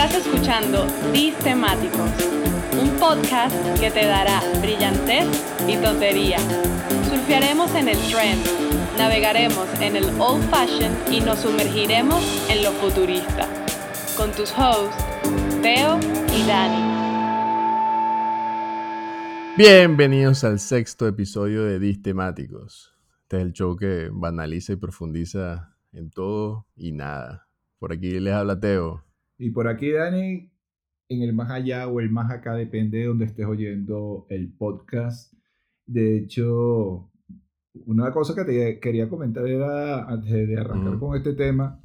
Estás escuchando Temáticos, un podcast que te dará brillantez y tontería. Surfearemos en el trend, navegaremos en el old fashion y nos sumergiremos en lo futurista. Con tus hosts, Teo y Dani. Bienvenidos al sexto episodio de Temáticos. Este es el show que banaliza y profundiza en todo y nada. Por aquí les habla Teo. Y por aquí, Dani, en el más allá o el más acá, depende de donde estés oyendo el podcast. De hecho, una cosa que te quería comentar era, antes de arrancar con este tema,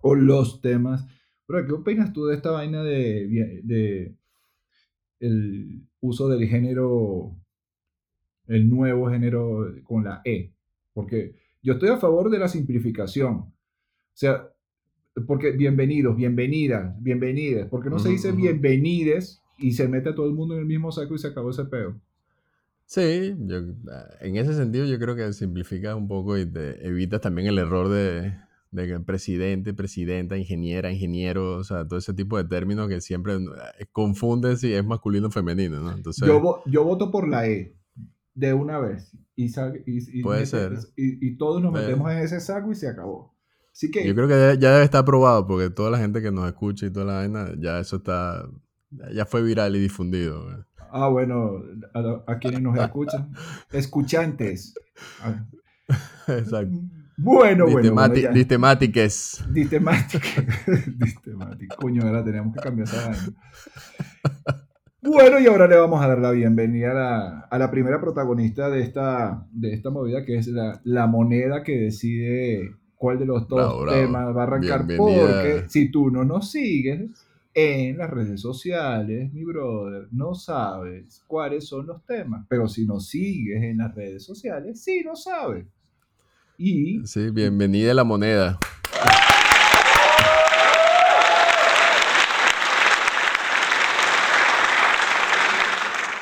o los temas, pero ¿qué opinas tú de esta vaina de, de el uso del género, el nuevo género con la E? Porque yo estoy a favor de la simplificación. O sea, porque bienvenidos, bienvenidas, bienvenidas, porque no se dice bienvenides y se mete a todo el mundo en el mismo saco y se acabó ese peo. Sí, yo, en ese sentido yo creo que simplifica un poco y te evitas también el error de, de presidente, presidenta, ingeniera, ingeniero, o sea, todo ese tipo de términos que siempre eh, confunden si es masculino o femenino, ¿no? Entonces, yo, yo voto por la E de una vez y, y, puede ser. y, todos nos metemos en ese saco y se acabó. Yo creo que ya debe estar probado porque toda la gente que nos escucha y toda la vaina, ya eso está, ya fue viral y difundido. Ah, bueno, a, quienes nos escuchan, escuchantes. Ah. Exacto. Bueno, bueno. bueno Distemáticas. Distemáticas. Coño, ahora tenemos que cambiar esa vaina. Bueno, y ahora le vamos a dar la bienvenida a la, a la primera protagonista de esta, de esta movida, que es la, la moneda que decide cuál de los dos temas va a arrancar. Porque si tú no nos sigues en las redes sociales, mi brother, no sabes cuáles son los temas. Pero si nos sigues en las redes sociales, sí lo sabes. Y. Sí, bienvenida a la moneda.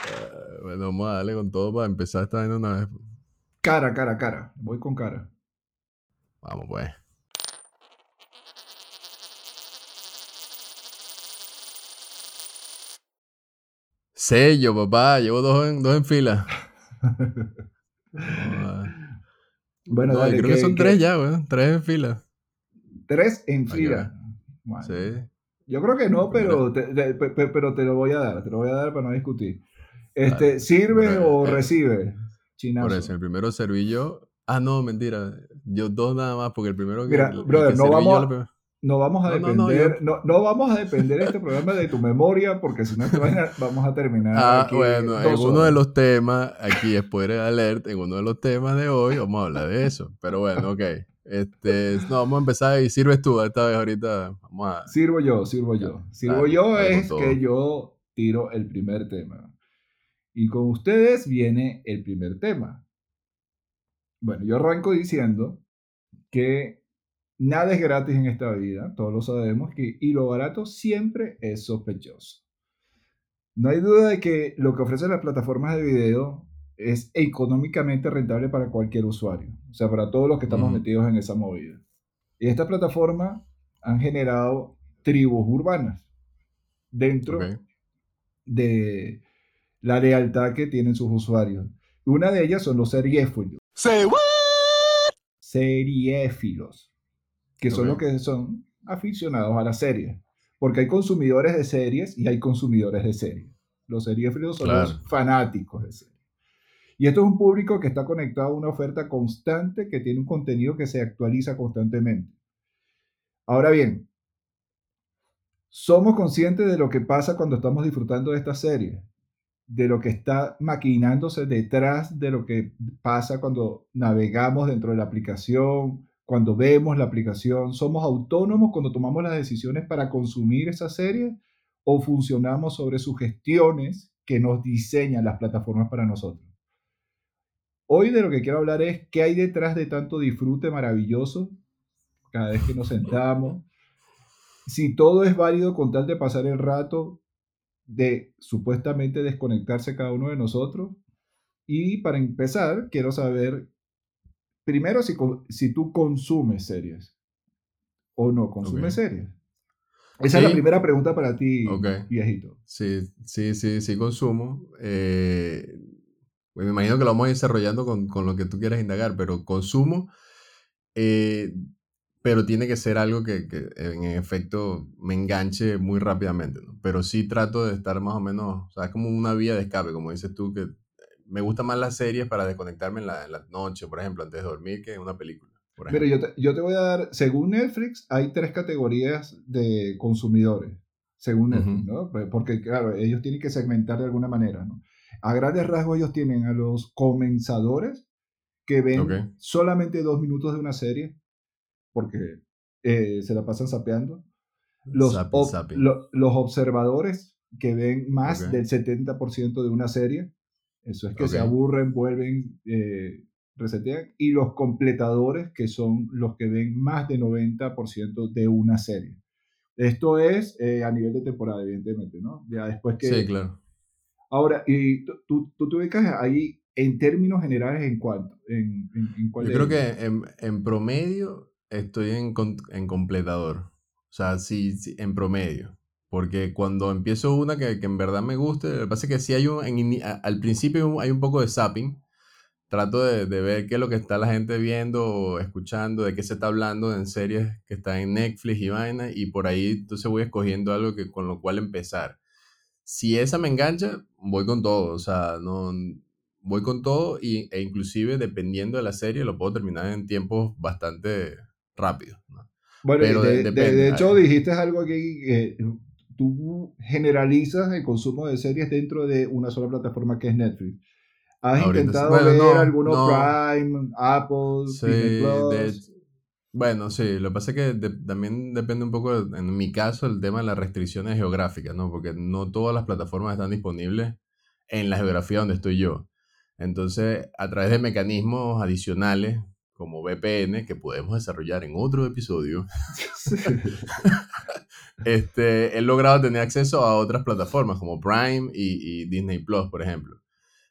Eh, bueno, vamos a darle con todo para empezar esta vez una vez. Cara, cara, cara. Voy con cara. Vamos pues. Sello, papá. Llevo dos en, dos en fila. bueno, dale, creo que, son tres ya, güey. Tres en fila. Tres en fila. Sí. Yo creo que no, pero te, pero te lo voy a dar. Te lo voy a dar para no discutir. Este, ¿Sirve o eh, recibe? Chinazo. Por eso, el primero serví yo Ah, no, mentira. Yo dos nada más, porque el primero que. Mira, brother, no, vamos, no vamos a depender. No, no, vamos a depender este programa de tu memoria, porque si no, vamos a terminar. Ah, bueno, en uno de los temas, aquí spoiler alert, en uno de los temas de hoy vamos a hablar de eso. Pero bueno, ok. Este, no, vamos a empezar y sirves tú esta vez ahorita. Vamos a... Sirvo yo, sirvo yo. Sirvo yo es que yo tiro el primer tema. Y con ustedes viene el primer tema. Bueno, yo arranco diciendo que nada es gratis en esta vida, todos lo sabemos, que, y lo barato siempre es sospechoso. No hay duda de que lo que ofrecen las plataformas de video es económicamente rentable para cualquier usuario, o sea, para todos los que estamos metidos en esa movida. Y estas plataformas han generado tribus urbanas dentro de la lealtad que tienen sus usuarios. Una de ellas son los seriéfilos. Say Seriéfilos, que son los que son aficionados a las series. Porque hay consumidores de series y hay consumidores de series. Los seriéfilos son los fanáticos de series. Y esto es un público que está conectado a una oferta constante que tiene un contenido que se actualiza constantemente. Ahora bien, somos conscientes de lo que pasa cuando estamos disfrutando de esta serie de lo que está maquinándose detrás de lo que pasa cuando navegamos dentro de la aplicación, cuando vemos la aplicación. ¿Somos autónomos cuando tomamos las decisiones para consumir esa serie o funcionamos sobre sugestiones que nos diseñan las plataformas para nosotros? Hoy de lo que quiero hablar es qué hay detrás de tanto disfrute maravilloso cada vez que nos sentamos. Si todo es válido con tal de pasar el rato de supuestamente desconectarse cada uno de nosotros. Y para empezar, quiero saber, primero, si, si tú consumes series o no consumes series. Esa es la primera pregunta para ti, viejito. Sí, sí, sí, sí consumo. Eh, pues me imagino que lo vamos a ir desarrollando con, con, lo que tú quieras indagar, pero consumo, eh, pero tiene que ser algo que, que, en efecto me enganche muy rápidamente, ¿no? Pero sí trato de estar más o menos, o sea, es como una vía de escape, como dices tú, que me gustan más las series para desconectarme en la, en la noche, por ejemplo, antes de dormir, que una película. Pero yo te, yo te voy a dar, según Netflix, hay tres categorías de consumidores, según Netflix, ¿no? Pues, porque, claro, ellos tienen que segmentar de alguna manera, ¿no? A grandes rasgos ellos tienen a los comenzadores que ven solamente dos minutos de una serie, porque eh, se la pasan sapeando. Los, los observadores que ven más del 70% de una serie, eso es que se aburren, vuelven, eh, resetean, y los completadores, que son los que ven más del 90% de una serie. Esto es eh, a nivel de temporada, evidentemente, ¿no? Ya después que... Sí, claro. Ahora, y tú, tú, te ubicas ahí en términos generales en cuánto? En, en, Yo creo que en, en, promedio estoy en, en completador. O sea, sí, en promedio. Porque cuando empiezo una que, que, en verdad me guste, lo que pasa es que sí hay un, al principio hay un poco de zapping, trato de, de, ver qué es lo que está la gente viendo o escuchando, de qué se está hablando en series que están en Netflix y vaina, y por ahí entonces voy escogiendo algo que, con lo cual empezar. Si esa me engancha, voy con todo, o sea, no voy con todo y, e inclusive dependiendo de la serie lo puedo terminar en tiempos bastante rápidos. Bueno, de, de, hecho dijiste algo aquí, que tú generalizas el consumo de series dentro de una sola plataforma que es Netflix. ¿Has intentado ver algunos Prime, Apple, Disney Plus? bueno, sí, lo que pasa es que también depende un poco, en mi caso, el tema de las restricciones geográficas, ¿no? Porque no todas las plataformas están disponibles en la geografía donde estoy yo. Entonces, a través de mecanismos adicionales, como VPN, que podemos desarrollar en otro episodio, este, he logrado tener acceso a otras plataformas como Prime y, y Disney Plus, por ejemplo.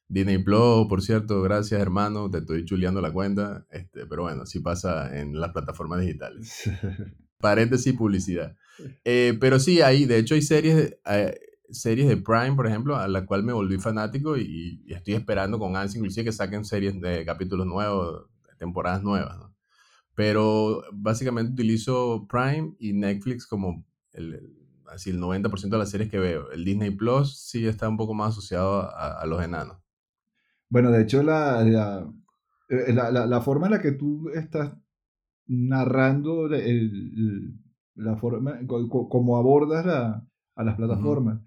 Disney Plus, por cierto, gracias hermano, te estoy chuleando la cuenta, este, pero bueno, así pasa en las plataformas digitales. Paréntesis publicidad. Eh, pero sí, hay, de hecho hay series, eh, series de Prime, por ejemplo, a la cual me volví fanático y, estoy esperando con ansia inclusive que saquen series de capítulos nuevos, temporadas nuevas, Pero básicamente utilizo Prime y Netflix como el, así el 90% de las series que veo. El Disney Plus sí está un poco más asociado a los enanos. Bueno, de hecho, la, la, eh, la, forma en la que tú estás narrando la forma, como abordas a las plataformas,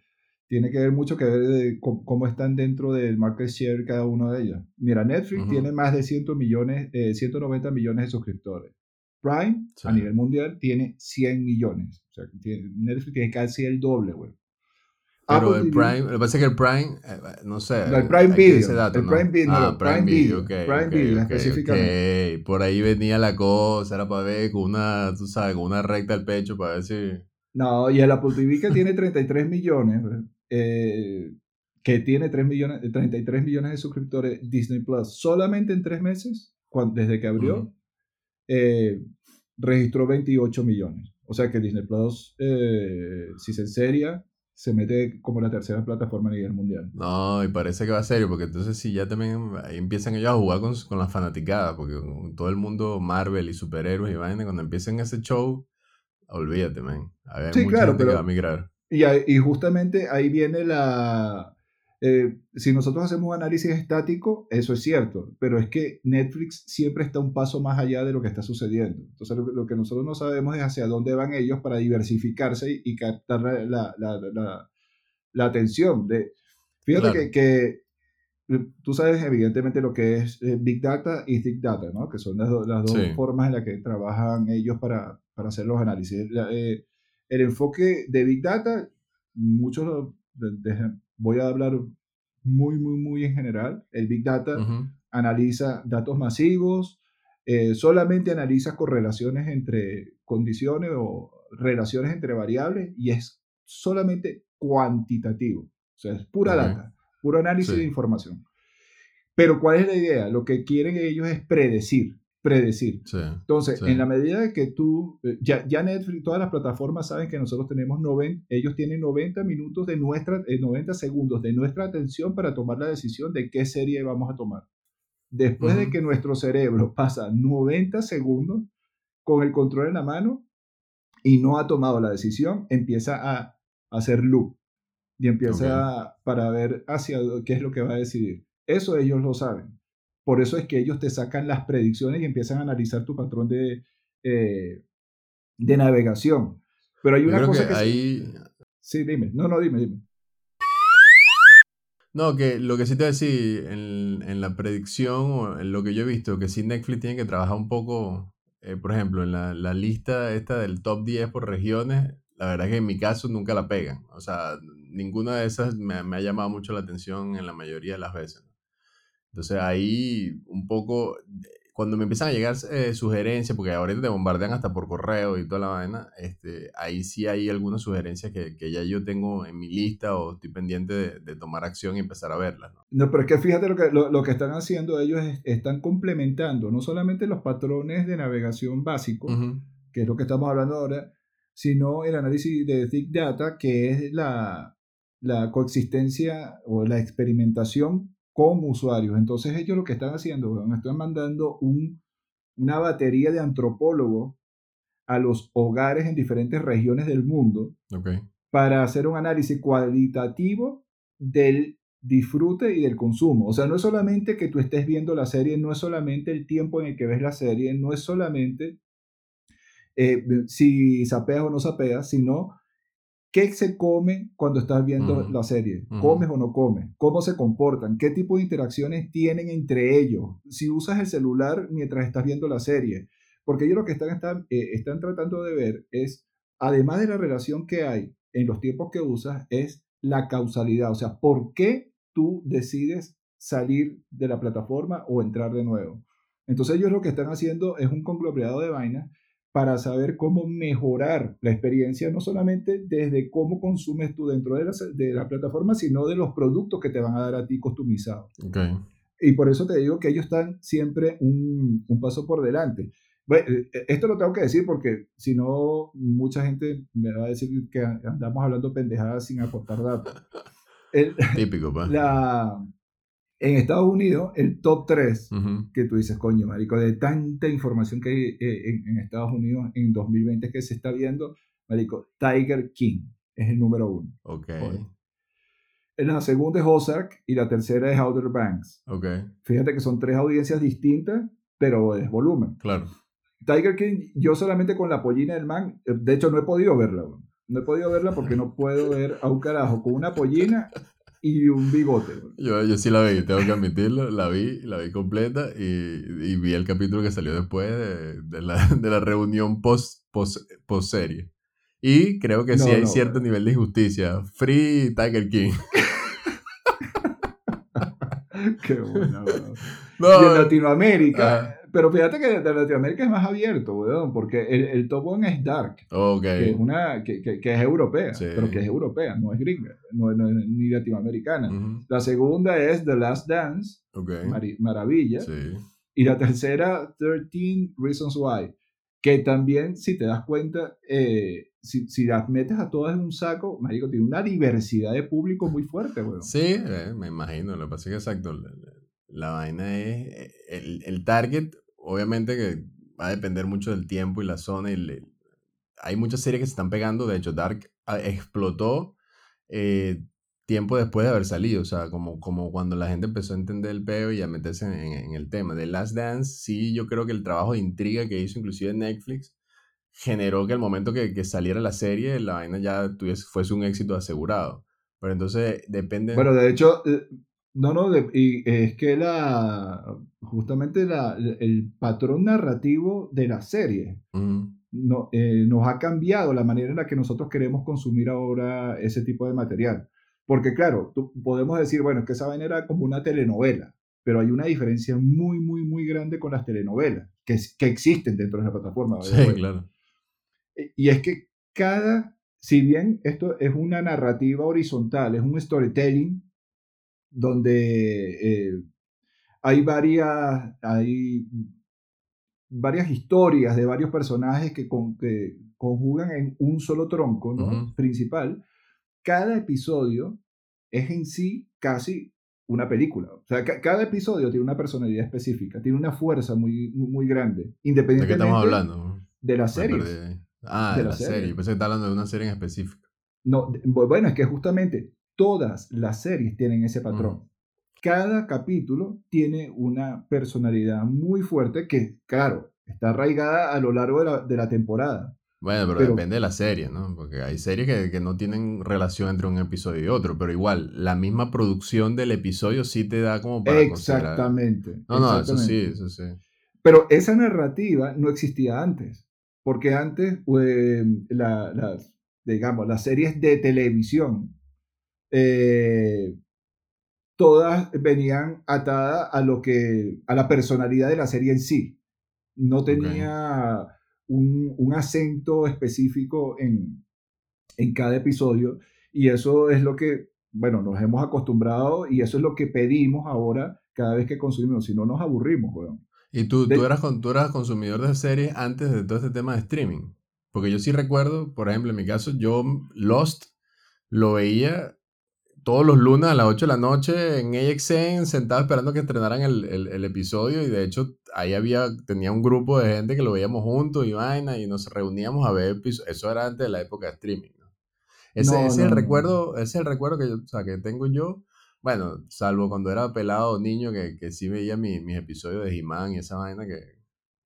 tiene que ver mucho que ver de cómo, están dentro del market share cada uno de ellas. Mira, Netflix tiene más de 100 millones, 190 eh, millones de suscriptores. Prime, a nivel mundial, tiene 100 millones. O sea, Netflix tiene casi el doble, güey. Pero el Prime, lo que pasa es que el Prime, eh, no sé. el Prime Video. el Prime Video, ah, Prime, Video. Prime Video, específicamente. Por ahí venía la cosa, era para ver con una, tú sabes, con una recta al pecho para ver si. No, y el Apple TV que tiene 33 millones, eh, que tiene 3 millones, 33 millones de suscriptores, Disney Plus, solamente en tres meses, desde que abrió, eh, registró 28 millones. O sea que Disney Plus, si se enseria, se mete como la tercera plataforma a nivel mundial. No, y parece que va a serio, porque entonces sí, ya también empiezan ellos a jugar con, con la fanaticada, porque todo el mundo Marvel y superhéroes y vaina, cuando empiecen ese show, olvídate, man. sí, claro, pero, va a migrar. Y, y justamente ahí viene la, eh, si nosotros hacemos análisis estático, eso es cierto, pero es que Netflix siempre está un paso más allá de lo que está sucediendo. Entonces, lo, que nosotros no sabemos es hacia dónde van ellos para diversificarse y, captar la, la, la, la, atención. De, fíjate que, que, tú sabes evidentemente lo que es eh, Big Data y Thick Data, ¿no? que son las, las dos formas en las que trabajan ellos para, para hacer los análisis. Eh, el enfoque de Big Data, muchos de, voy a hablar muy, muy, muy en general. El Big Data analiza datos masivos, eh, solamente analiza correlaciones entre condiciones o relaciones entre variables y es solamente cuantitativo. O sea, es pura data, puro análisis de información. Pero ¿cuál es la idea? Lo que quieren ellos es predecir. Predecir. Entonces, en la medida de que tú, eh, ya, ya Netflix, todas las plataformas saben que nosotros tenemos 90, ellos tienen 90 minutos de nuestra, 90 segundos de nuestra atención para tomar la decisión de qué serie vamos a tomar. Después de que nuestro cerebro pasa 90 segundos con el control en la mano y no ha tomado la decisión, empieza a, hacer loop y empieza para ver hacia qué es lo que va a decidir. Eso ellos lo saben. Por eso es que ellos te sacan las predicciones y empiezan a analizar tu patrón de, eh, de navegación. Pero hay una cosa que, ahí... Sí, dime. No, no, dime, dime. No, que lo que sí te voy a decir, en, en, la predicción o en lo que yo he visto, que sí Netflix tiene que trabajar un poco, eh, por ejemplo, en la, la, lista esta del top 10 por regiones, la verdad es que en mi caso nunca la pegan. O sea, ninguna de esas me, me ha llamado mucho la atención en la mayoría de las veces. Entonces ahí un poco cuando me empiezan a llegar eh, sugerencias, porque ahorita te bombardean hasta por correo y toda la vaina, este, ahí sí hay algunas sugerencias que, que ya yo tengo en mi lista o estoy pendiente de, de tomar acción y empezar a verlas. ¿no? no, pero es que fíjate lo que, lo, lo que están haciendo ellos, es, están complementando no solamente los patrones de navegación básicos, que es lo que estamos hablando ahora, sino el análisis de Big Data, que es la, la coexistencia o la experimentación como usuarios. Entonces ellos lo que están haciendo, están mandando un, una batería de antropólogos a los hogares en diferentes regiones del mundo para hacer un análisis cualitativo del disfrute y del consumo. O sea, no es solamente que tú estés viendo la serie, no es solamente el tiempo en el que ves la serie, no es solamente eh, si sapeas o no sapeas, sino ¿Qué se come cuando estás viendo la serie? ¿Comes o no comes? ¿Cómo se comportan? ¿Qué tipo de interacciones tienen entre ellos? Si usas el celular mientras estás viendo la serie. Porque ellos lo que están, están, eh, están tratando de ver es, además de la relación que hay en los tiempos que usas, es la causalidad. O sea, ¿por qué tú decides salir de la plataforma o entrar de nuevo? Entonces ellos lo que están haciendo es un conglomerado de vainas para saber cómo mejorar la experiencia, no solamente desde cómo consumes tú dentro de la, de la plataforma, sino de los productos que te van a dar a ti customizados. Okay. Y por eso te digo que ellos están siempre un, un paso por delante. Bueno, eh, eh, esto lo tengo que decir porque si no, mucha gente me va a decir que andamos hablando pendejadas sin aportar datos. Típico, pa. La, en Estados Unidos, el top 3, que tú dices, coño, marico, de tanta información que hay eh, en, Estados Unidos en 2020 que se está viendo, marico, Tiger King es el número uno. Ok. La segunda es Ozark y la tercera es Outer Banks. Ok. Fíjate que son tres audiencias distintas, pero es volumen. Claro. Tiger King, yo solamente con la pollina del man, eh, de hecho no he podido verla, no he podido verla porque no puedo ver a un carajo con una pollina y un bigote. Yo, yo sí la vi, tengo que admitirlo, la vi, la vi completa y, y vi el capítulo que salió después de, de, la, de la, reunión post, post, post, serie. Y creo que sí hay cierto nivel de injusticia. Free Tiger King. Qué bueno. No, y en Latinoamérica, pero fíjate que de Latinoamérica es más abierto, weón, porque el, el top one es Dark. Que es, una, que, que, que es europea, pero que es europea, no es gringa, no, no ni latinoamericana. La segunda es The Last Dance, maravilla. Sí. Y la tercera, 13 Reasons Why, que también, si te das cuenta, eh, si, si, las metes a todas en un saco, marico, tiene una diversidad de público muy fuerte, weón. Sí, eh, me imagino, lo que pasa es que exacto, la vaina es, eh, el, el, target, obviamente que va a depender mucho del tiempo y la zona. Y hay muchas series que se están pegando, de hecho Dark ah, explotó eh, tiempo después de haber salido, o sea, como, como cuando la gente empezó a entender el peo y a meterse en, el tema. De Last Dance, sí, yo creo que el trabajo de intriga que hizo inclusive Netflix generó que el momento que, que saliera la serie, la vaina ya tuviese, fuese un éxito asegurado. Pero entonces depende... Bueno, de hecho, no, no, y es que la, justamente la, el patrón narrativo de la serie no, eh, nos ha cambiado la manera en la que nosotros queremos consumir ahora ese tipo de material. Porque claro, podemos decir, bueno, es que esa vaina era como una telenovela, pero hay una diferencia muy, muy, muy grande con las telenovelas que, que existen dentro de la plataforma. Sí, claro. E, y es que cada, si bien esto es una narrativa horizontal, es un storytelling, donde eh, hay varias, hay varias historias de varios personajes que, conjugan en un solo tronco ¿no? principal, cada episodio es en sí casi una película. O sea, cada episodio tiene una personalidad específica, tiene una fuerza muy, muy, grande. Independientemente ¿De qué estamos hablando? De la serie. Ah, de, la, serie. Pensé que está hablando de una serie en específico. No, bueno, es que justamente todas las series tienen ese patrón. Cada capítulo tiene una personalidad muy fuerte que, claro, está arraigada a lo largo de la, de la temporada. Bueno, pero, depende de la serie, ¿no? Porque hay series que, que, no tienen relación entre un episodio y otro, pero igual, la misma producción del episodio sí te da como para Exactamente. No, no, eso sí, eso sí. Pero esa narrativa no existía antes, porque antes, la, las, digamos, las series de televisión, eh, todas venían atadas a lo que, a la personalidad de la serie en sí. No tenía un, acento específico en, cada episodio y eso es lo que, bueno, nos hemos acostumbrado y eso es lo que pedimos ahora cada vez que consumimos, si no nos aburrimos, weón. ¿Y tú, tú, eras, tú eras consumidor de series antes de todo este tema de streaming? Porque yo sí recuerdo, por ejemplo, en mi caso, yo Lost lo veía todos los lunes a las 8 de la noche en AXN, sentado esperando que estrenaran el, episodio. Y de hecho, ahí había, tenía un grupo de gente que lo veíamos juntos y vaina, y nos reuníamos a ver episodios. Eso era antes de la época de streaming. Ese, es el recuerdo, ese es el recuerdo que, yo, o sea, que tengo yo. Bueno, salvo cuando era pelado niño, que, que sí veía mis episodios de He-Man y esa vaina que,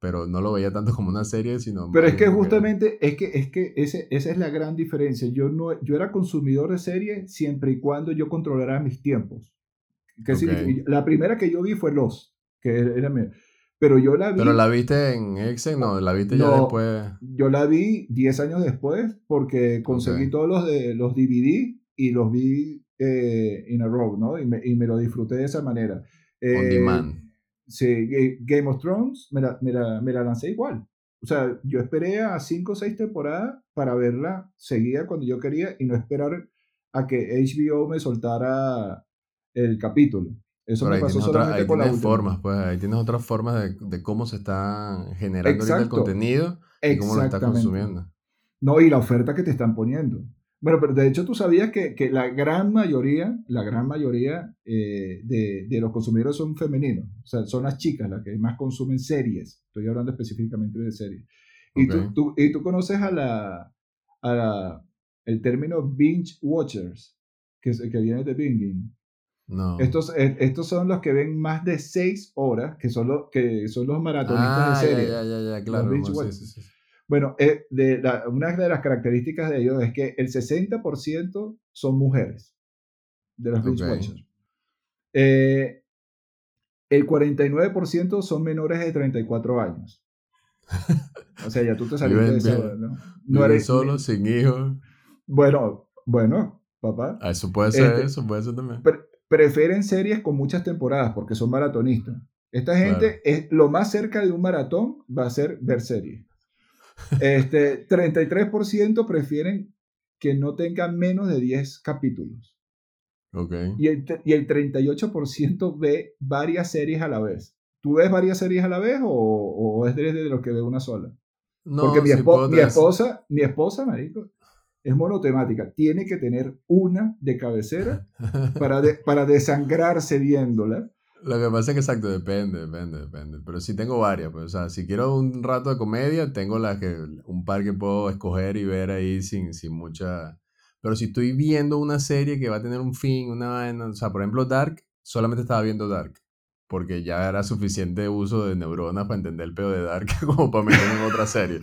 pero no lo veía tanto como una serie, sino... Pero es que justamente, es que, es que ese, esa es la gran diferencia. Yo, no, yo era consumidor de series siempre y cuando yo controlara mis tiempos. Que la primera que yo vi fue Los, que era, Pero yo la vi... ¿Pero la viste en Excel? No, la viste ya después... Yo la vi 10 años después porque conseguí todos los, de, los DVD y los vi eh, in a row, ¿no? Y me, y me, lo disfruté de esa manera. On eh, demand Game of Thrones me la, me, la, me la, lancé igual. O sea, yo esperé a cinco o seis temporadas para verla seguida cuando yo quería y no esperar a que HBO me soltara el capítulo. Eso me pasó solamente ahí tienes formas, pues ahí tienes otras formas de, de cómo se está generando el contenido y cómo lo estás consumiendo. No, y la oferta que te están poniendo. Bueno, pero de hecho tú sabías que, que la gran mayoría, la gran mayoría eh, de, de, los consumidores son femeninos. O sea, son las chicas las que más consumen series. Estoy hablando específicamente de series. Y, tú, tú, y tú conoces a la, a la, el término binge watchers, que, que viene de binging. No. Estos, eh, estos son los que ven más de seis horas, que son los, que son los maratonistas de ah, series. Ya, ya, ya, claro. sí, sí, bueno, eh, de una de las características de ellos es que el 60% son mujeres de los binge watchers. Eh, el 49% son menores de 34 años. O sea, ya tú te saliste de eso, ¿no? No eres solo, sin hijos. Bueno, bueno, papá. Ah, eso puede ser, este, eso puede ser también. prefieren series con muchas temporadas porque son maratonistas. Esta gente es lo más cerca de un maratón va a ser ver series. Este, 33% prefieren que no tengan menos de 10 capítulos. Okay. Y, el, y el 38% ve varias series a la vez. ¿Tú ves varias series a la vez o, o es de, los que ve una sola? No, Porque mi, mi esposa, mi esposa, marico, es monotemática. Tiene que tener una de cabecera para, para desangrarse viéndola. Lo que pasa es que exacto, depende, depende, depende. Pero sí tengo varias, pues, o sea, si quiero un rato de comedia, tengo las que, un par que puedo escoger y ver ahí sin, sin mucha... Pero si estoy viendo una serie que va a tener un fin, una vaina, o sea, por ejemplo, Dark, solamente estaba viendo Dark. Porque ya era suficiente uso de neuronas para entender el pedo de Dark como para meterme en otra serie.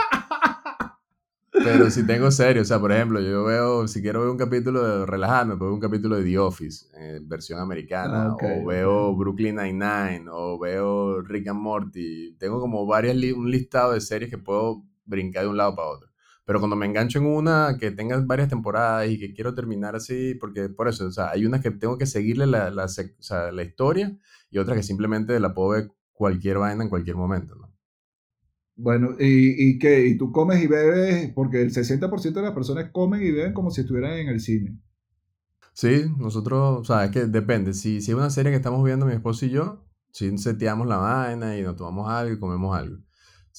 Pero si tengo serio, o sea, por ejemplo, yo veo, si quiero ver un capítulo de relajarme, puedo ver un capítulo de The Office, en versión americana, ah, o veo Brooklyn Nine-Nine, o veo Rick and Morty. Tengo como varias, un listado de series que puedo brincar de un lado para otro. Pero cuando me engancho en una que tenga varias temporadas y que quiero terminar así, porque por eso, o sea, hay unas que tengo que seguirle la, la, o sea, la historia y otras que simplemente la puedo ver cualquier vaina en cualquier momento, ¿no? Bueno, ¿y, y qué? ¿Y tú comes y bebes? Porque el 60% de las personas comen y beben como si estuvieran en el cine. Sí, nosotros, o sea, es que depende. Si, si es una serie que estamos viendo mi esposo y yo, si seteamos la vaina y nos tomamos algo y comemos algo.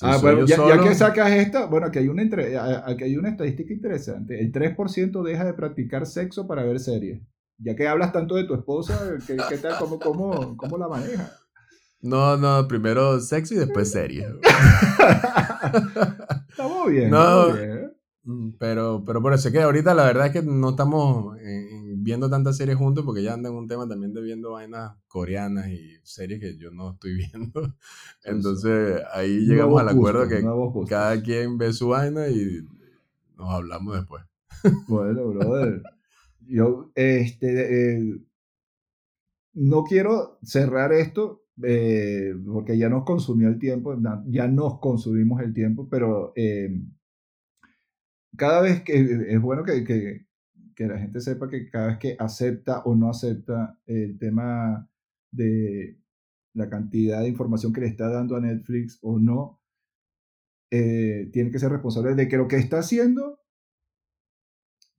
ah, bueno, ya, que sacas esta, bueno, aquí hay, una entre, aquí hay una estadística interesante. El 3% deja de practicar sexo para ver series. Ya que hablas tanto de tu esposa, ¿qué, qué tal? ¿Cómo, cómo, cómo la maneja? No, no, primero sexo y después serie. estamos bien. No, bien. Mm, pero, pero por eso que ahorita la verdad es que no estamos viendo tantas series juntos porque ya andan un tema también de viendo vainas coreanas y series que yo no estoy viendo. Entonces ahí llegamos al acuerdo que cada quien ve su vaina y nos hablamos después. Bueno, brother. Yo, este, eh, no quiero cerrar esto eh, porque ya nos consumió el tiempo, ya nos consumimos el tiempo, pero eh, cada vez que es bueno que, que, la gente sepa que cada vez que acepta o no acepta el tema de la cantidad de información que le está dando a Netflix o no, tiene que ser responsable de que lo que está haciendo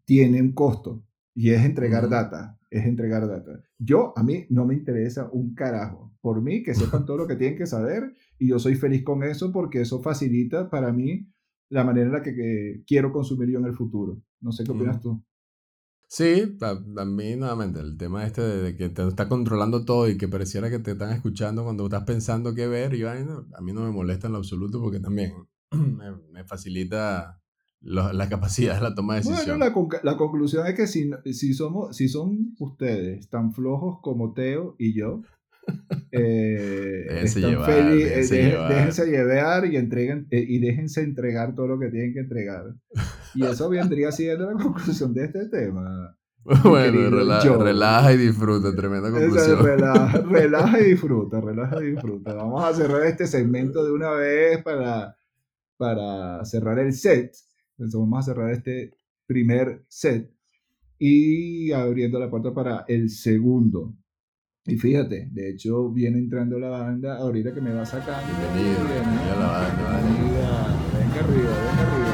tiene un costo. Y es entregar data, es entregar data. Yo, a mí no me interesa un carajo. Por mí, que sepan todo lo que tienen que saber y yo soy feliz con eso porque eso facilita para mí la manera en la que, quiero consumir yo en el futuro. No sé qué opinas tú. Sí, a, mí nuevamente, el tema este de, que te está controlando todo y que pareciera que te están escuchando cuando estás pensando qué ver, y a mí no me molesta en lo absoluto porque también me, me facilita la capacidad de la toma de decisión. Bueno, la, conclusión es que si, si, somos, si son ustedes tan flojos como Teo y yo, eh, déjense, llevar, déjense, llevar. y entreguen eh, y déjense entregar todo lo que tienen que entregar. Y eso vendría siendo la conclusión de este tema. Bueno, relaja, y disfruta, tremenda conclusión. relaja, relaja y disfruta, relaja y disfruta. Vamos a cerrar este segmento de una vez para, para cerrar el set. Entonces vamos a cerrar este primer set y abriendo la puerta para el segundo. Y fíjate, de hecho viene entrando la banda ahorita que me va sacando. Bienvenido, bienvenido la banda. Venga arriba, venga arriba.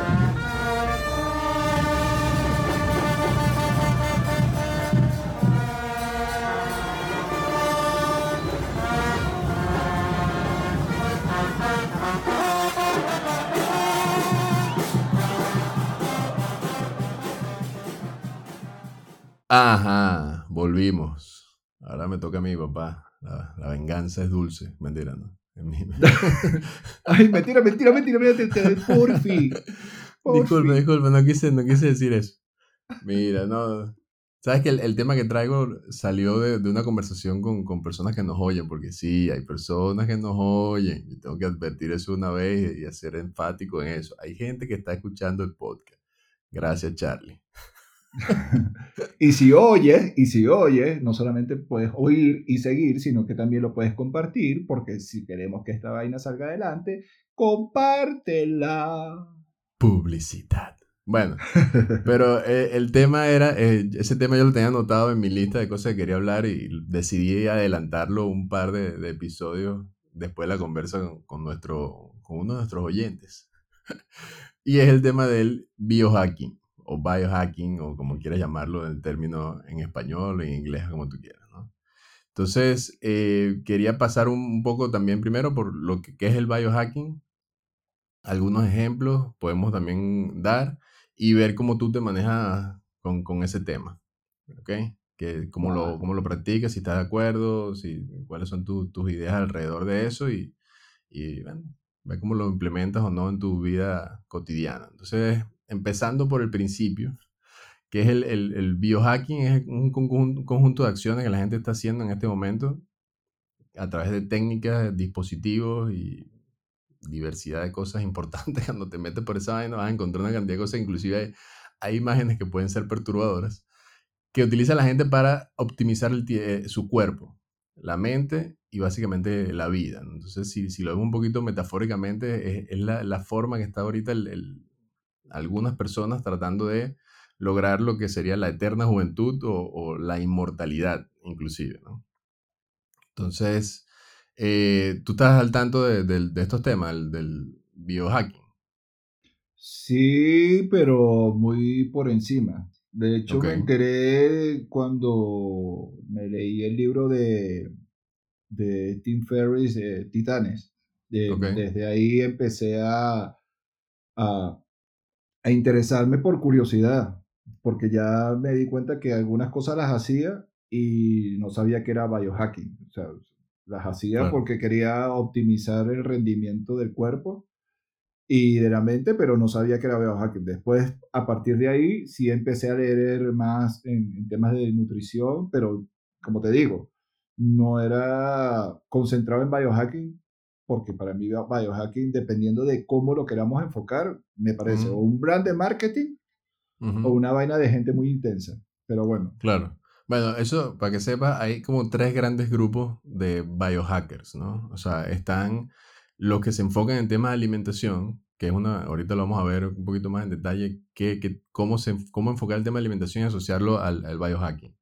Ajá, volvimos. Ahora me toca a mi papá. La, venganza es dulce. Mentira, ¿no? Ay, mentira, mentira, mentira, mentira, por fin. Disculpe, disculpe, no quise, no quise decir eso. Mira, no. Sabes que el, tema que traigo salió de, una conversación con, con, personas que nos oyen, porque sí, hay personas que nos oyen. Y tengo que advertir eso una vez y hacer enfático en eso. Hay gente que está escuchando el podcast. Gracias, Charlie. y si oyes, y si oyes, no solamente puedes oír y seguir, sino que también lo puedes compartir, porque si queremos que esta vaina salga adelante, compártela. Publicidad. Bueno, pero eh, el tema era, eh, ese tema yo lo tenía anotado en mi lista de cosas que quería hablar y decidí adelantarlo un par de, episodios después de la conversa con, nuestro, con uno de nuestros oyentes. y es el tema del biohacking o biohacking o como quieras llamarlo el término en español o en inglés, como tú quieras. ¿no? Entonces, eh, quería pasar un, poco también primero por lo que, es el biohacking, algunos ejemplos podemos también dar y ver cómo tú te manejas con, con ese tema. ¿Ok? Que, cómo, lo, cómo lo practicas, si estás de acuerdo, si, cuáles son tus ideas alrededor de eso y, y bueno, ver cómo lo implementas o no en tu vida cotidiana. Entonces, empezando por el principio, que es el, el, biohacking, es un conjunto, de acciones que la gente está haciendo en este momento a través de técnicas, dispositivos y diversidad de cosas importantes. Cuando te metes por esa vaina vas a encontrar una cantidad de cosas, inclusive hay, imágenes que pueden ser perturbadoras, que utiliza la gente para optimizar eh, su cuerpo, la mente y básicamente la vida. Entonces, si, si, lo vemos un poquito metafóricamente, es, la, la, forma que está ahorita el, algunas personas tratando de lograr lo que sería la eterna juventud o, la inmortalidad, inclusive, ¿no? Entonces, eh, ¿tú estás al tanto de, estos temas, del, biohacking? Sí, pero muy por encima. De hecho, me enteré cuando me leí el libro de, de Tim Ferriss, Titanes. Desde ahí empecé a, a, a interesarme por curiosidad, porque ya me di cuenta que algunas cosas las hacía y no sabía que era biohacking. O sea, las hacía porque quería optimizar el rendimiento del cuerpo y de la mente, pero no sabía que era biohacking. Después, a partir de ahí, sí empecé a leer más en, temas de nutrición, pero como te digo, no era concentrado en biohacking, porque para mí biohacking, dependiendo de cómo lo queramos enfocar, me parece o un brand de marketing o una vaina de gente muy intensa. Pero bueno. Claro. Bueno, eso, para que sepas, hay como tres grandes grupos de biohackers, ¿no? O sea, están los que se enfocan en temas de alimentación, que es una, ahorita lo vamos a ver un poquito más en detalle, que, cómo, se, cómo enfocar el tema de alimentación y asociarlo al, al biohacking.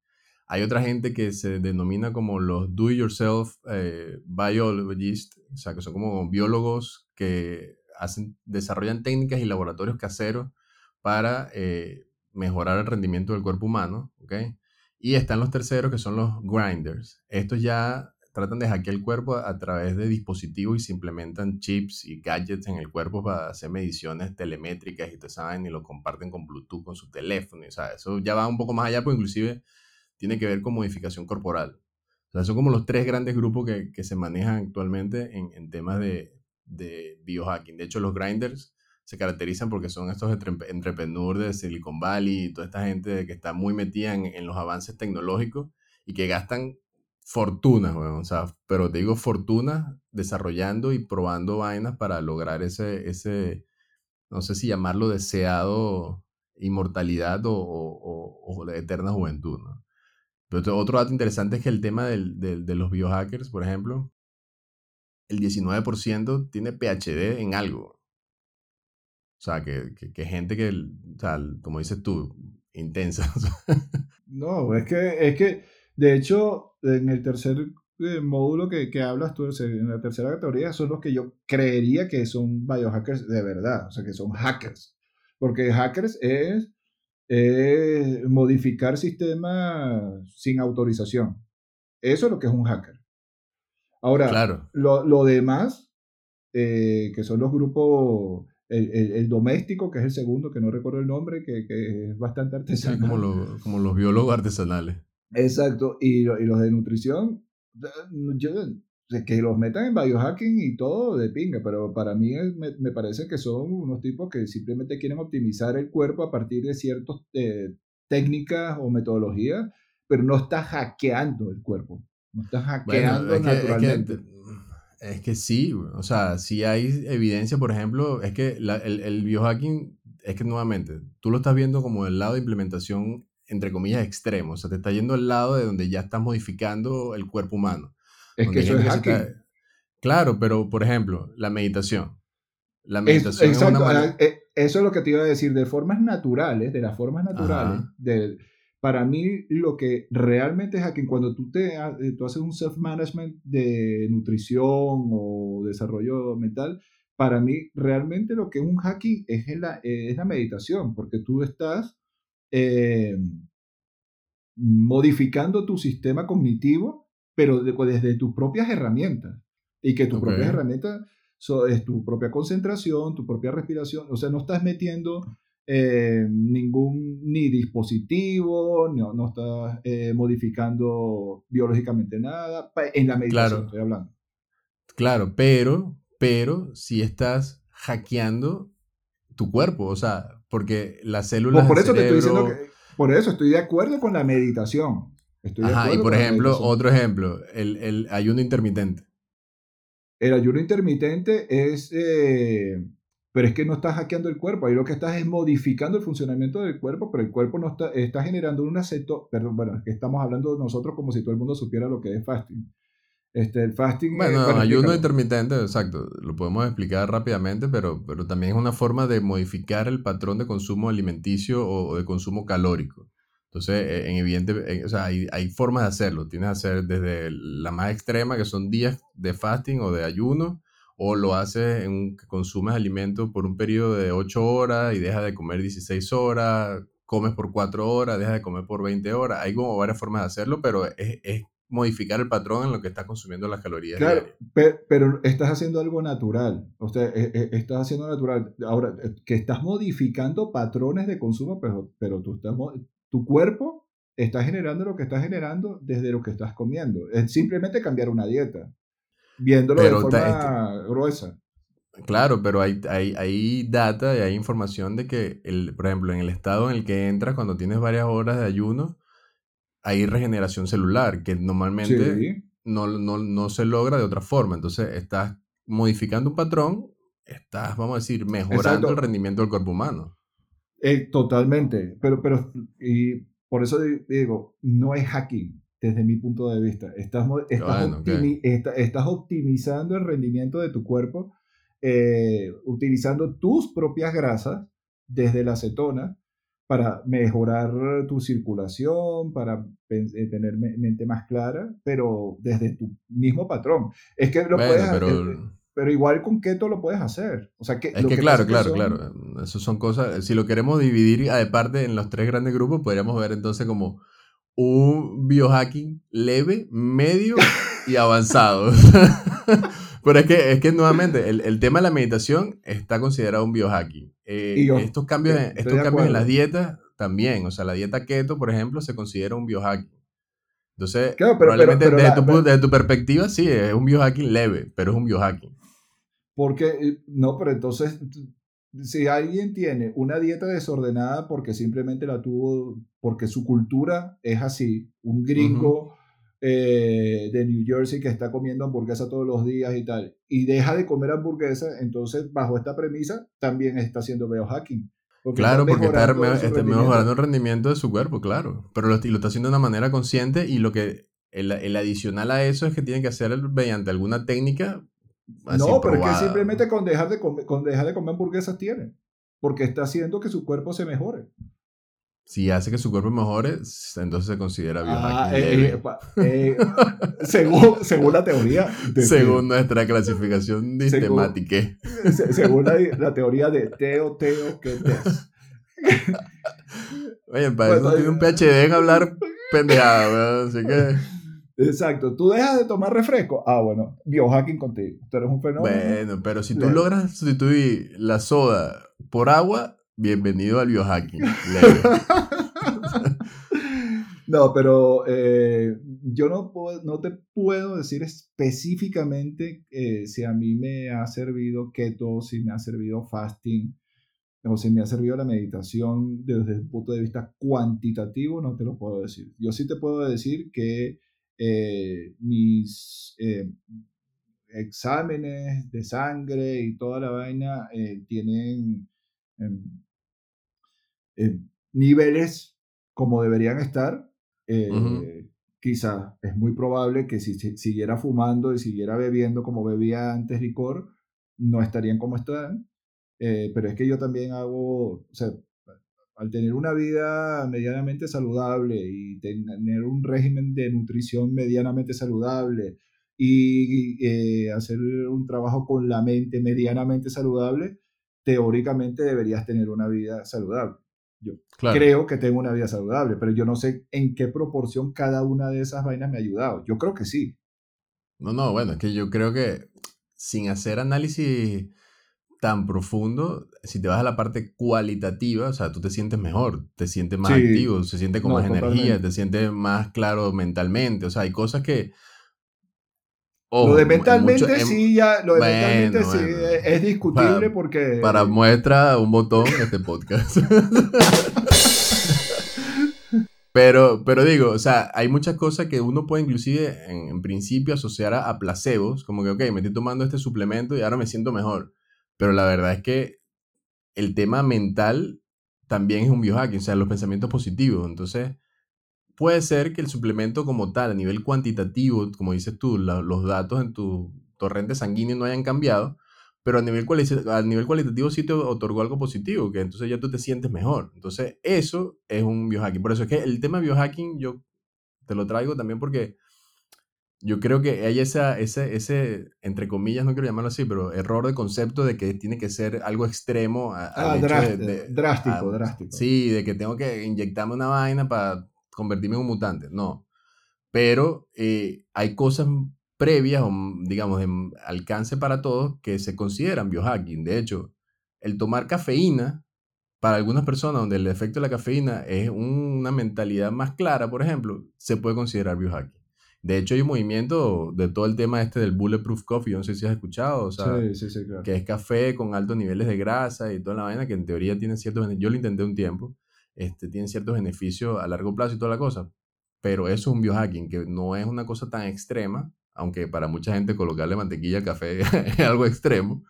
Hay otra gente que se denomina como los do-it-yourself eh, biologists, o sea, que son como biólogos que hacen, desarrollan técnicas y laboratorios caseros para eh, mejorar el rendimiento del cuerpo humano, ¿ok? Y están los terceros que son los grinders. Estos ya tratan de hackear el cuerpo a, través de dispositivos y se implementan chips y gadgets en el cuerpo para hacer mediciones telemétricas y te saben y lo comparten con Bluetooth con su teléfono. O sea, eso ya va un poco más allá, pues inclusive tiene que ver con modificación corporal. O sea, son como los tres grandes grupos que, que se manejan actualmente en, en temas de, de, biohacking. De hecho, los grinders se caracterizan porque son estos entrepreneurs de Silicon Valley y toda esta gente que está muy metida en, en los avances tecnológicos y que gastan fortunas, o sea, pero te digo fortunas desarrollando y probando vainas para lograr ese, ese no sé si llamarlo deseado inmortalidad o, o, o, eterna juventud, ¿no? Pero otro dato interesante es que el tema del, de los biohackers, por ejemplo, el 19% tiene PhD en algo. O sea, que, que, gente que, o sea, como dices tú, intensa. no, es que, es que de hecho, en el tercer eh, módulo que, que, hablas tú, en la tercera categoría, son los que yo creería que son biohackers de verdad, o sea, que son hackers. Porque hackers es, modificar sistemas sin autorización. Eso es lo que es un hacker. Ahora, claro. lo, lo, demás, eh, que son los grupos, el, el, doméstico, que es el segundo, que no recuerdo el nombre, que, que es bastante artesanal. como, como los biólogos artesanales. Exacto, y, y los de nutrición, yo, que los metan en biohacking y todo de pinga, pero para mí me, me, parece que son unos tipos que simplemente quieren optimizar el cuerpo a partir de ciertas eh, técnicas o metodologías, pero no está hackeando el cuerpo, no está hackeando naturalmente. es, que, sí, o sea, si hay evidencia, por ejemplo, es que el, el biohacking, es que nuevamente, tú lo estás viendo como el lado de implementación entre comillas, extremo. O sea, te está yendo al lado de donde ya estás modificando el cuerpo humano. Es que eso es hacking. Claro, pero por ejemplo, la meditación. La meditación es, exacto, ah, eh, Eso es lo que te iba a decir, de formas naturales, de las formas naturales, de, para mí lo que realmente es hacking, cuando tú, te, eh, tú haces un self-management de nutrición o desarrollo mental, para mí realmente lo que es un hacking es la, es la meditación, porque tú estás eh, modificando tu sistema cognitivo, pero desde tus propias herramientas. Y que tus propias herramientas es tu propia concentración, tu propia respiración. O sea, no estás metiendo eh, ningún ni dispositivo, no, no estás eh, modificando biológicamente nada. En la meditación estoy hablando. Claro, pero, pero si estás hackeando tu cuerpo, o sea, porque las células. por eso te estoy diciendo que. Por eso estoy de acuerdo con la meditación. Estoy Ajá, y por ejemplo, otro ejemplo, el, el, ayuno intermitente. El ayuno intermitente es. Eh, pero es que no estás hackeando el cuerpo, ahí lo que estás es modificando el funcionamiento del cuerpo, pero el cuerpo no está, está generando un aceto, perdón, bueno, que estamos hablando de nosotros como si todo el mundo supiera lo que es fasting. Este, el fasting. Bueno, ayuno intermitente, exacto. Lo podemos explicar rápidamente, pero, pero también es una forma de modificar el patrón de consumo alimenticio o, de consumo calórico. Entonces, e, en evidente, o sea, hay, hay, formas de hacerlo. Tienes que hacer desde la más extrema, que son días de fasting o de ayuno, o lo haces en que consumes alimento por un periodo de 8 horas y dejas de comer 16 horas, comes por 4 horas, dejas de comer por 20 horas. Hay como varias formas de hacerlo, pero es, es modificar el patrón en lo que estás consumiendo las calorías. Claro, pero, estás haciendo algo natural. O sea, e, e, estás haciendo natural. Ahora, eh, que estás modificando patrones de consumo, pero, pero tú estás, tu cuerpo está generando lo que está generando desde lo que estás comiendo. Es simplemente cambiar una dieta, viéndolo de forma gruesa. Claro, pero hay, hay, hay, data y hay información de que, el, por ejemplo, en el estado en el que entras cuando tienes varias horas de ayuno, hay regeneración celular, que normalmente no, no, no, se logra de otra forma. Entonces, estás modificando un patrón, estás, vamos a decir, mejorando el rendimiento del cuerpo humano. Eh, totalmente, pero, pero y por eso digo, no es hacking desde mi punto de vista. Estás, estás, estás optimizando el rendimiento de tu cuerpo eh, utilizando tus propias grasas desde la acetona para mejorar tu circulación, para eh, tener mente más clara, pero desde tu mismo patrón. Es que lo puedes pero... Eh, pero igual con keto lo puedes hacer. O sea, que, es que, claro, claro, claro. Eso son cosas. Si lo queremos dividir aparte en los tres grandes grupos, podríamos ver entonces como un biohacking leve, medio y avanzado. Pero es que, es que nuevamente, el, el, tema de la meditación está considerado un biohacking. Eh, estos cambios, estos cambios en las dietas también. O sea, la dieta keto, por ejemplo, se considera un biohacking. Entonces, probablemente desde, tu, desde, tu, perspectiva, sí, es un biohacking leve, pero es un biohacking. Porque, eh, no, pero entonces, si alguien tiene una dieta desordenada porque simplemente la tuvo, porque su cultura es así, un gringo eh, de New Jersey que está comiendo hamburguesa todos los días y tal, y deja de comer hamburguesa, entonces bajo esta premisa también está haciendo biohacking. claro, porque está, mejorando el rendimiento de su cuerpo, claro. Pero lo, lo está haciendo de una manera consciente y lo que el, el, adicional a eso es que tiene que hacer mediante alguna técnica. No, pero es que simplemente con dejar, de con dejar de comer hamburguesas tiene. Porque está haciendo que su cuerpo se mejore si hace que su cuerpo mejore, entonces se considera ah, biohacking. Eh, eh, según, según, la teoría. según nuestra clasificación sistemática. Según, la, teoría de Teo, Teo, que tes. Oye, para eso tiene un PhD en hablar pendejada, así que... Exacto, tú dejas de tomar refresco. Ah, bueno, biohacking contigo. Tú eres un fenómeno. Bueno, pero si tú logras sustituir la soda por agua, Bienvenido al biohacking. no, pero eh, yo no, puedo, no te puedo decir específicamente eh, si a mí me ha servido keto, si me ha servido fasting o si me ha servido la meditación desde el punto de vista cuantitativo, no te lo puedo decir. Yo sí te puedo decir que eh, mis exámenes de sangre y toda la vaina tienen em, niveles como deberían estar. Eh, quizá es muy probable que si, siguiera fumando y siguiera bebiendo como bebía antes licor, no estarían como están. Eh, pero es que yo también hago, o sea, al tener una vida medianamente saludable y tener un régimen de nutrición medianamente saludable y eh, hacer un trabajo con la mente medianamente saludable, teóricamente deberías tener una vida saludable. Yo creo que tengo una vida saludable, pero yo no sé en qué proporción cada una de esas vainas me ha ayudado. Yo creo que sí. No, no, bueno, es que yo creo que sin hacer análisis tan profundo, si te vas a la parte cualitativa, o sea, tú te sientes mejor, te sientes más activo, se siente con más energía, te sientes más claro mentalmente, o sea, hay cosas que lo de mentalmente sí, ya, lo de mentalmente sí es discutible porque... Para muestra un botón este podcast. pero, pero digo, o sea, hay muchas cosas que uno puede inclusive en, principio asociar a, placebos, como que, ok, me estoy tomando este suplemento y ahora me siento mejor. Pero la verdad es que el tema mental también es un biohacking, o sea, los pensamientos positivos. Entonces, puede ser que el suplemento como tal, a nivel cuantitativo, como dices tú, los datos en tu torrente sanguíneo no hayan cambiado, pero a nivel, a nivel cualitativo sí te otorgó algo positivo, que entonces ya tú te sientes mejor. Entonces, eso es un biohacking. Por eso es que el tema biohacking yo te lo traigo también porque yo creo que hay esa, ese, ese, entre comillas, no quiero llamarlo así, pero error de concepto de que tiene que ser algo extremo. ah, drástico, drástico. Sí, de que tengo que inyectarme una vaina para convertirme en un mutante. No. pero eh, hay cosas previas o, digamos, de alcance para todos que se consideran biohacking. De hecho, el tomar cafeína, para algunas personas donde el efecto de la cafeína es una mentalidad más clara, por ejemplo, se puede considerar biohacking. De hecho, hay un movimiento de todo el tema este del Bulletproof Coffee, yo no sé si has escuchado, o sea, que es café con altos niveles de grasa y toda la vaina que en teoría tiene ciertos yo lo intenté un tiempo, este, tiene ciertos beneficios a largo plazo y toda la cosa, pero eso es un biohacking, que no es una cosa tan extrema, aunque para mucha gente colocarle mantequilla al café es algo extremo,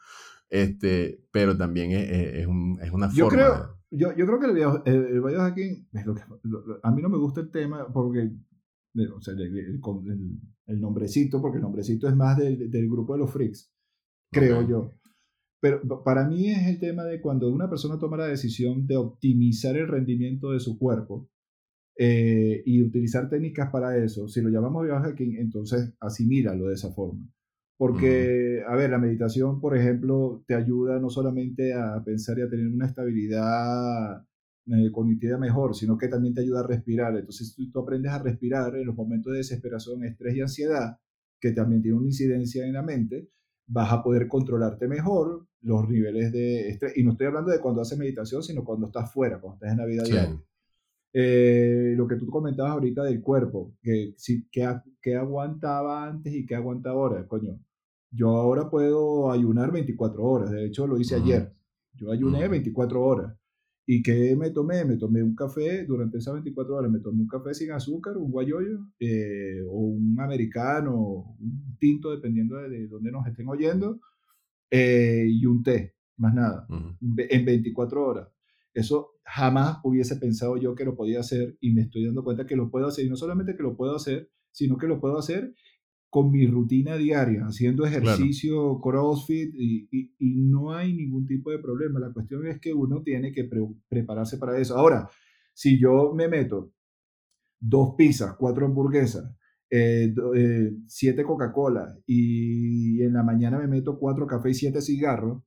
este, pero también es, es, un, es una yo Creo, yo, yo, creo que el, biohacking, es lo que, a mí no me gusta el tema porque o sea, el, el, nombrecito, porque el nombrecito es más del, del grupo de los freaks, creo yo. Pero para mí es el tema de cuando una persona toma la decisión de optimizar el rendimiento de su cuerpo eh, y utilizar técnicas para eso, si lo llamamos biohacking, entonces asimílalo de esa forma. Porque, a ver, la meditación, por ejemplo, te ayuda no solamente a pensar y a tener una estabilidad eh, cognitiva mejor, sino que también te ayuda a respirar. Entonces, si tú aprendes a respirar en los momentos de desesperación, estrés y ansiedad, que también tiene una incidencia en la mente, vas a poder controlarte mejor los niveles de estrés. Y no estoy hablando de cuando haces meditación, sino cuando estás fuera, cuando estás en la vida diaria. Eh, lo que tú comentabas ahorita del cuerpo, que, si, que, aguantaba antes y que aguanta ahora, coño. Yo ahora puedo ayunar 24 horas, de hecho lo hice ayer. Yo ayuné 24 horas. ¿Y qué me tomé? Me tomé un café, durante esas 24 horas me tomé un café sin azúcar, un guayoyo, eh, o un americano, un tinto, dependiendo de, de dónde nos estén oyendo, eh, y un té, más nada, en 24 horas. Eso jamás hubiese pensado yo que lo podía hacer y me estoy dando cuenta que lo puedo hacer. Y no solamente que lo puedo hacer, sino que lo puedo hacer con mi rutina diaria, haciendo ejercicio, crossfit, y, y, no hay ningún tipo de problema. La cuestión es que uno tiene que prepararse para eso. Ahora, si yo me meto dos pizzas, cuatro hamburguesas, eh, eh, siete Coca-Cola y en la mañana me meto cuatro cafés y siete cigarros,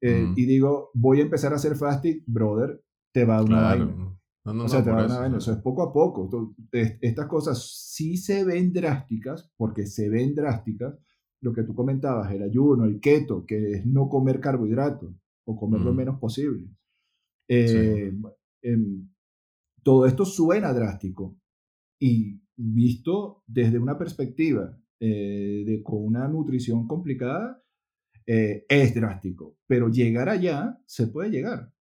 eh, y digo, voy a empezar a hacer fasting, brother, te va a una vaina. No, no, o sea, te va eso, Eso es poco a poco. estas cosas sí se ven drásticas, porque se ven drásticas. Lo que tú comentabas, el ayuno, el keto, que es no comer carbohidratos o comer lo menos posible. Eh, em, todo esto suena drástico y visto desde una perspectiva eh, de con una nutrición complicada, eh, es drástico. Pero llegar allá se puede llegar.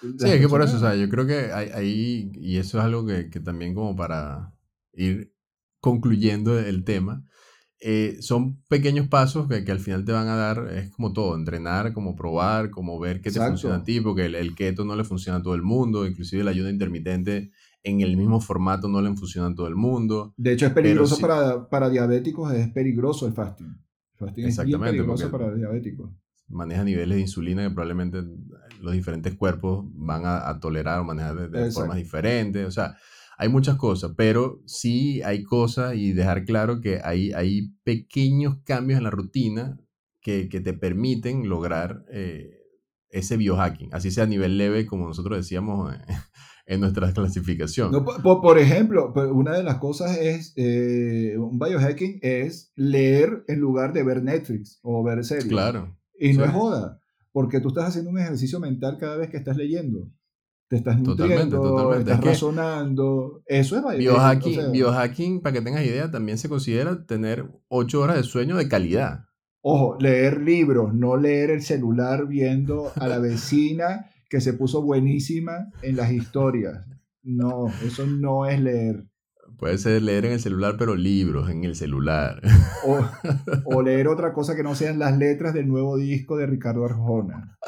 Sí, es que por eso, o sea, yo creo que ahí, y eso es algo que, que también como para ir concluyendo el tema, eh, son pequeños pasos que, que, al final te van a dar, es como todo, entrenar, como probar, como ver qué te funciona a ti, porque el, el, keto no le funciona a todo el mundo, inclusive el ayuno intermitente en el mismo formato no le funciona a todo el mundo. De hecho es peligroso para, para diabéticos, es peligroso el fasting. El fasting Exactamente, es peligroso para diabéticos maneja niveles de insulina que probablemente los diferentes cuerpos van a, tolerar o manejar de, formas diferentes. O sea, hay muchas cosas, pero sí hay cosas y dejar claro que hay, hay pequeños cambios en la rutina que, que te permiten lograr eh, ese biohacking, así sea a nivel leve, como nosotros decíamos en nuestra clasificación. por, ejemplo, pues, una de las cosas es, eh, un biohacking es leer en lugar de ver Netflix o ver series. Claro. Y no es joda, porque tú estás haciendo un ejercicio mental cada vez que estás leyendo. Te estás nutriendo, totalmente, estás razonando. Eso es biohacking. biohacking, para que tengas idea, también se considera tener ocho horas de sueño de calidad. Ojo, leer libros, no leer el celular viendo a la vecina que se puso buenísima en las historias. No, eso no es leer. Puede ser leer en el celular, pero libros en el celular. O, leer otra cosa que no sean las letras del nuevo disco de Ricardo Arjona.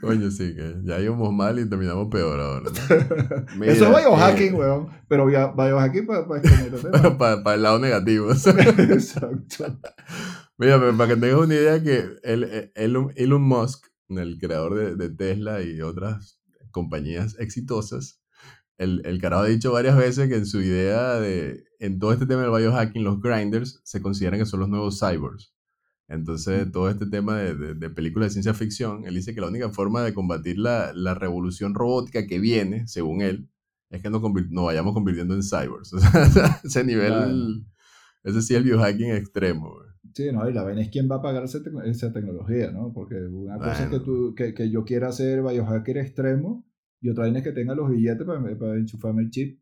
Coño, sí, que ya íbamos mal y terminamos peor ahora. Eso es biohacking, eh, weón. Pero biohacking para para para el lado negativo. Exacto. Mira, para que tengas una idea que el, Elon Musk, el creador de, de Tesla y otras compañías exitosas, el, el carajo ha dicho varias veces que en su idea de, en todo este tema del biohacking, los grinders se consideran que son los nuevos cyborgs. Entonces, todo este tema de, de, películas de ciencia ficción, él dice que la única forma de combatir la, la, revolución robótica que viene, según él, es que nos, vayamos convirtiendo en cyborgs. ese nivel, ese sí es el biohacking extremo. Sí, no, y la vaina es quién va a pagar esa, tecnología, ¿no? Porque una cosa es que, tú, que, que, yo quiera hacer biohacker extremo y otra vaina es que tenga los billetes para, para enchufarme el chip.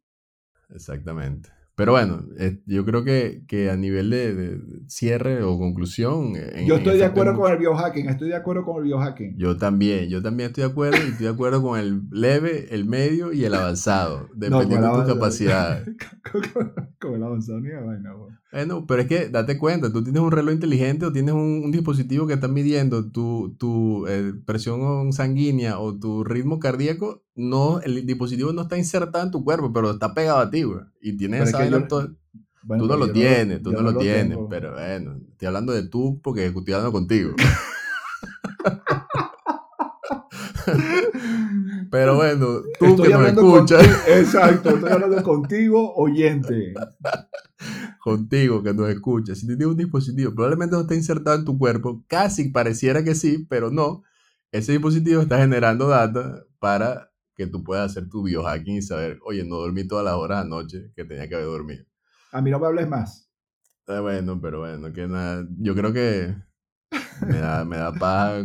Exactamente. Pero bueno, eh, yo creo que, que a nivel de, cierre o conclusión... yo estoy de acuerdo con el biohacking, estoy de acuerdo con el biohacking. Yo también, yo también estoy de acuerdo y estoy de acuerdo con el leve, el medio y el avanzado, dependiendo de tus capacidades. con, el avanzado ni la vaina, Bueno, pero es que date cuenta, tú tienes un reloj inteligente o tienes un, dispositivo que está midiendo tu, tu eh, presión sanguínea o tu ritmo cardíaco no, el dispositivo no está insertado en tu cuerpo, pero está pegado a ti, güey. Y tienes esa tú no lo tienes, tú no, lo, tienes, pero bueno, estoy hablando de tú porque estoy hablando contigo. pero bueno, tú que nos escuchas. exacto, estoy hablando contigo, oyente. contigo que nos escuchas. Si tienes un dispositivo, probablemente no está insertado en tu cuerpo, casi pareciera que sí, pero no. Ese dispositivo está generando data para que tú puedas hacer tu biohacking y saber, oye, no dormí todas las horas anoche que tenía que haber dormido. A mí no me hables más. Eh, bueno, pero bueno, que nada, yo creo que me da, me da paz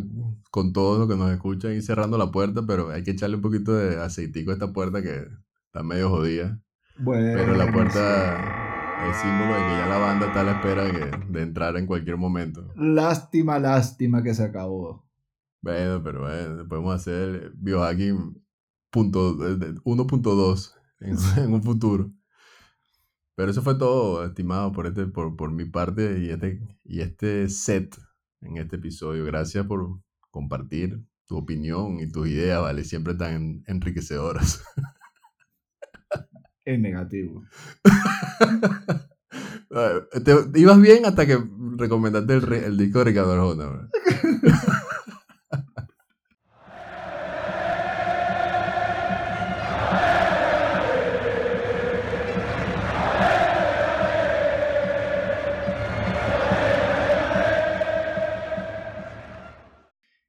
con todos los que nos escuchan y cerrando la puerta, pero hay que echarle un poquito de aceitico a esta puerta que está medio jodida. Bueno, pero la puerta es símbolo de que ya la banda está a la espera de, de entrar en cualquier momento. Lástima, lástima que se acabó. Bueno, pero bueno, podemos hacer biohacking 1.2 en, un futuro. Pero eso fue todo, estimado, por, este, por, por mi parte y este, y este set en este episodio. Gracias por compartir tu opinión y tus ideas, ¿vale? Siempre tan enriquecedoras. Es negativo. Te, ibas bien hasta que recomendaste el, el disco de Ricardo Arjona.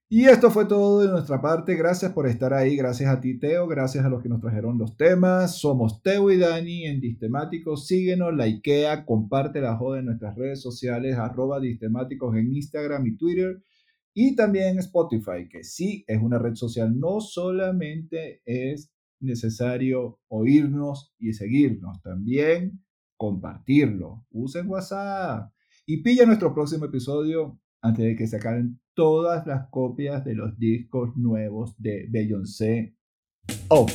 Y esto fue todo de nuestra parte. Gracias por estar ahí. Gracias a ti, Teo. Gracias a los que nos trajeron los temas. Somos Teo y Dani en Distemáticos. Síguenos, likea, comparte la joda en nuestras redes sociales, arroba Distemáticos en Instagram y Twitter. Y también Spotify, que sí es una red social. No solamente es necesario oírnos y seguirnos, también compartirlo. Usen WhatsApp. Y pilla nuestro próximo episodio antes de que se acaben todas las copias de los discos nuevos de Beyoncé. Oh.